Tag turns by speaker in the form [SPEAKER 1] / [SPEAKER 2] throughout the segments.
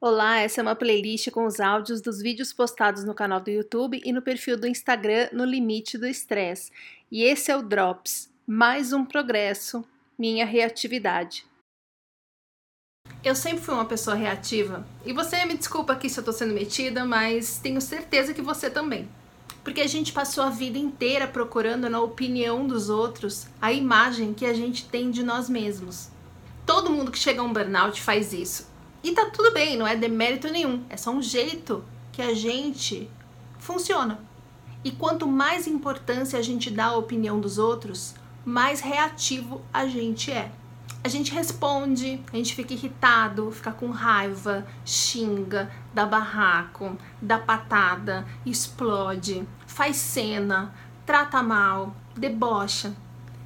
[SPEAKER 1] Olá, essa é uma playlist com os áudios dos vídeos postados no canal do YouTube e no perfil do Instagram No Limite do Estresse. E esse é o Drops, mais um progresso, minha reatividade. Eu sempre fui uma pessoa reativa e você me desculpa aqui se eu tô sendo metida, mas tenho certeza que você também. Porque a gente passou a vida inteira procurando na opinião dos outros a imagem que a gente tem de nós mesmos. Todo mundo que chega a um burnout faz isso e tá tudo bem, não é demérito nenhum. É só um jeito que a gente funciona. E quanto mais importância a gente dá à opinião dos outros, mais reativo a gente é. A gente responde, a gente fica irritado, fica com raiva, xinga, dá barraco, dá patada, explode, faz cena, trata mal, debocha,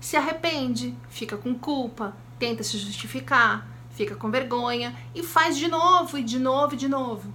[SPEAKER 1] se arrepende, fica com culpa, tenta se justificar, fica com vergonha e faz de novo e de novo e de novo.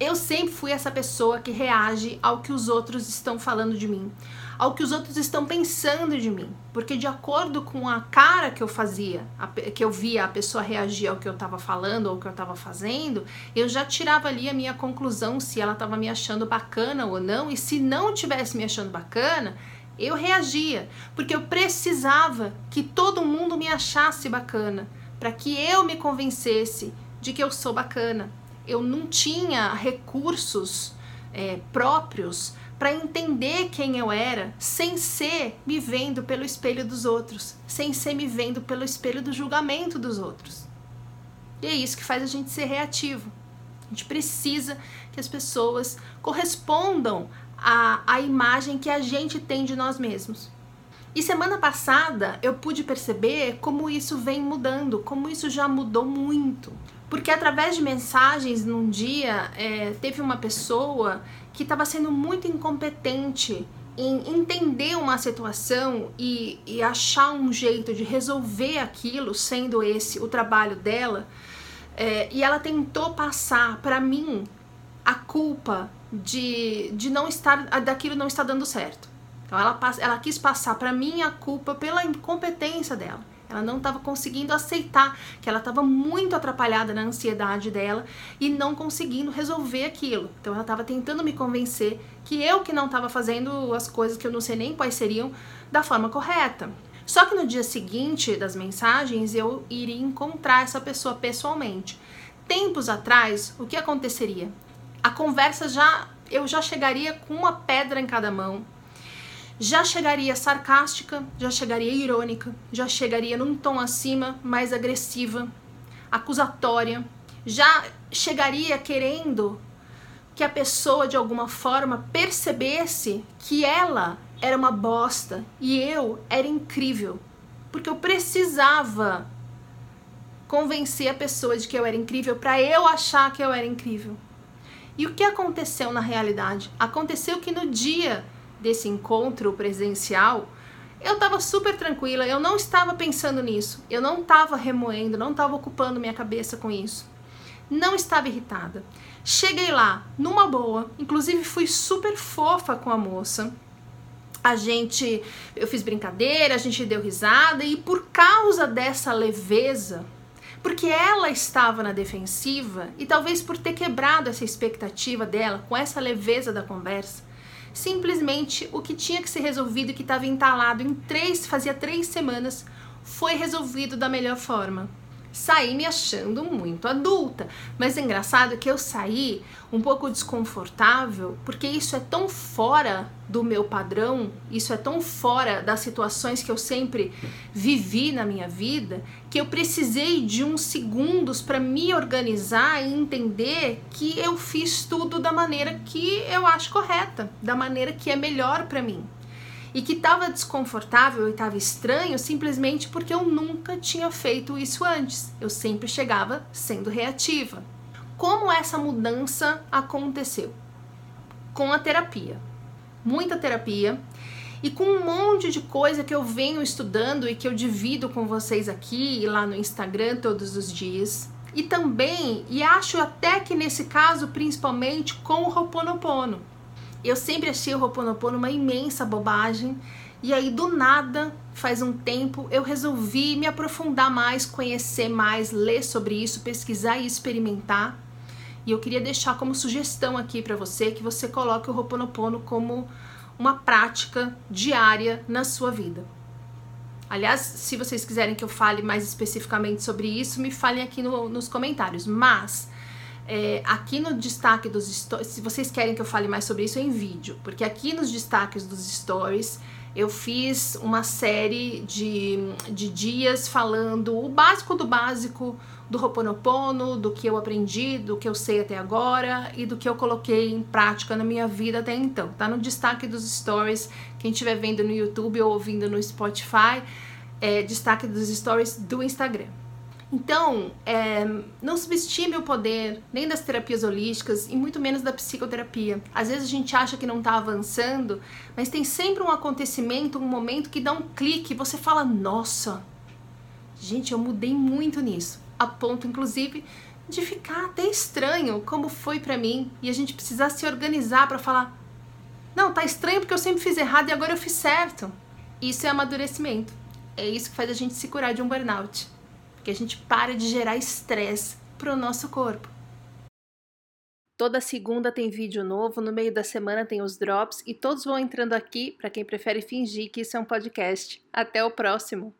[SPEAKER 1] Eu sempre fui essa pessoa que reage ao que os outros estão falando de mim, ao que os outros estão pensando de mim, porque de acordo com a cara que eu fazia, que eu via a pessoa reagir ao que eu estava falando ou que eu estava fazendo, eu já tirava ali a minha conclusão se ela estava me achando bacana ou não, e se não tivesse me achando bacana, eu reagia, porque eu precisava que todo mundo me achasse bacana para que eu me convencesse de que eu sou bacana. Eu não tinha recursos é, próprios para entender quem eu era sem ser me vendo pelo espelho dos outros, sem ser me vendo pelo espelho do julgamento dos outros. E é isso que faz a gente ser reativo. A gente precisa que as pessoas correspondam à, à imagem que a gente tem de nós mesmos. E semana passada eu pude perceber como isso vem mudando, como isso já mudou muito. Porque através de mensagens num dia é, teve uma pessoa que estava sendo muito incompetente em entender uma situação e, e achar um jeito de resolver aquilo, sendo esse o trabalho dela. É, e ela tentou passar para mim a culpa de, de não estar daquilo não estar dando certo. Então ela, ela quis passar para mim a culpa pela incompetência dela. Ela não estava conseguindo aceitar que ela estava muito atrapalhada na ansiedade dela e não conseguindo resolver aquilo. Então ela estava tentando me convencer que eu que não estava fazendo as coisas que eu não sei nem quais seriam da forma correta. Só que no dia seguinte das mensagens eu iria encontrar essa pessoa pessoalmente. Tempos atrás, o que aconteceria? A conversa já eu já chegaria com uma pedra em cada mão, já chegaria sarcástica, já chegaria irônica, já chegaria num tom acima, mais agressiva, acusatória, já chegaria querendo que a pessoa de alguma forma percebesse que ela era uma bosta e eu era incrível, porque eu precisava convencer a pessoa de que eu era incrível para eu achar que eu era incrível. E o que aconteceu na realidade? Aconteceu que no dia desse encontro presencial, eu estava super tranquila, eu não estava pensando nisso, eu não estava remoendo, não estava ocupando minha cabeça com isso. Não estava irritada. Cheguei lá numa boa, inclusive fui super fofa com a moça. A gente, eu fiz brincadeira, a gente deu risada e por causa dessa leveza, porque ela estava na defensiva e talvez por ter quebrado essa expectativa dela com essa leveza da conversa, Simplesmente o que tinha que ser resolvido que estava entalado em três, fazia três semanas, foi resolvido da melhor forma saí me achando muito adulta. Mas é engraçado que eu saí um pouco desconfortável, porque isso é tão fora do meu padrão, isso é tão fora das situações que eu sempre vivi na minha vida, que eu precisei de uns segundos para me organizar e entender que eu fiz tudo da maneira que eu acho correta, da maneira que é melhor para mim e que estava desconfortável e estava estranho simplesmente porque eu nunca tinha feito isso antes. Eu sempre chegava sendo reativa. Como essa mudança aconteceu? Com a terapia. Muita terapia e com um monte de coisa que eu venho estudando e que eu divido com vocês aqui e lá no Instagram todos os dias. E também, e acho até que nesse caso principalmente com o Ho'oponopono eu sempre achei o Ho'oponopono uma imensa bobagem. E aí, do nada, faz um tempo, eu resolvi me aprofundar mais, conhecer mais, ler sobre isso, pesquisar e experimentar. E eu queria deixar como sugestão aqui para você que você coloque o Ho'oponopono como uma prática diária na sua vida. Aliás, se vocês quiserem que eu fale mais especificamente sobre isso, me falem aqui no, nos comentários. Mas é, aqui no destaque dos stories, se vocês querem que eu fale mais sobre isso, é em vídeo, porque aqui nos destaques dos stories eu fiz uma série de, de dias falando o básico do básico do Ho'oponopono, do que eu aprendi, do que eu sei até agora e do que eu coloquei em prática na minha vida até então. Tá no destaque dos stories, quem estiver vendo no YouTube ou ouvindo no Spotify, é, destaque dos stories do Instagram. Então, é, não subestime o poder nem das terapias holísticas e muito menos da psicoterapia. Às vezes a gente acha que não está avançando, mas tem sempre um acontecimento, um momento que dá um clique e você fala: Nossa, gente, eu mudei muito nisso. A ponto, inclusive, de ficar até estranho como foi para mim e a gente precisar se organizar para falar: Não, tá estranho porque eu sempre fiz errado e agora eu fiz certo. Isso é amadurecimento. É isso que faz a gente se curar de um burnout que a gente para de gerar estresse para o nosso corpo. Toda segunda tem vídeo novo, no meio da semana tem os drops e todos vão entrando aqui para quem prefere fingir que isso é um podcast. Até o próximo!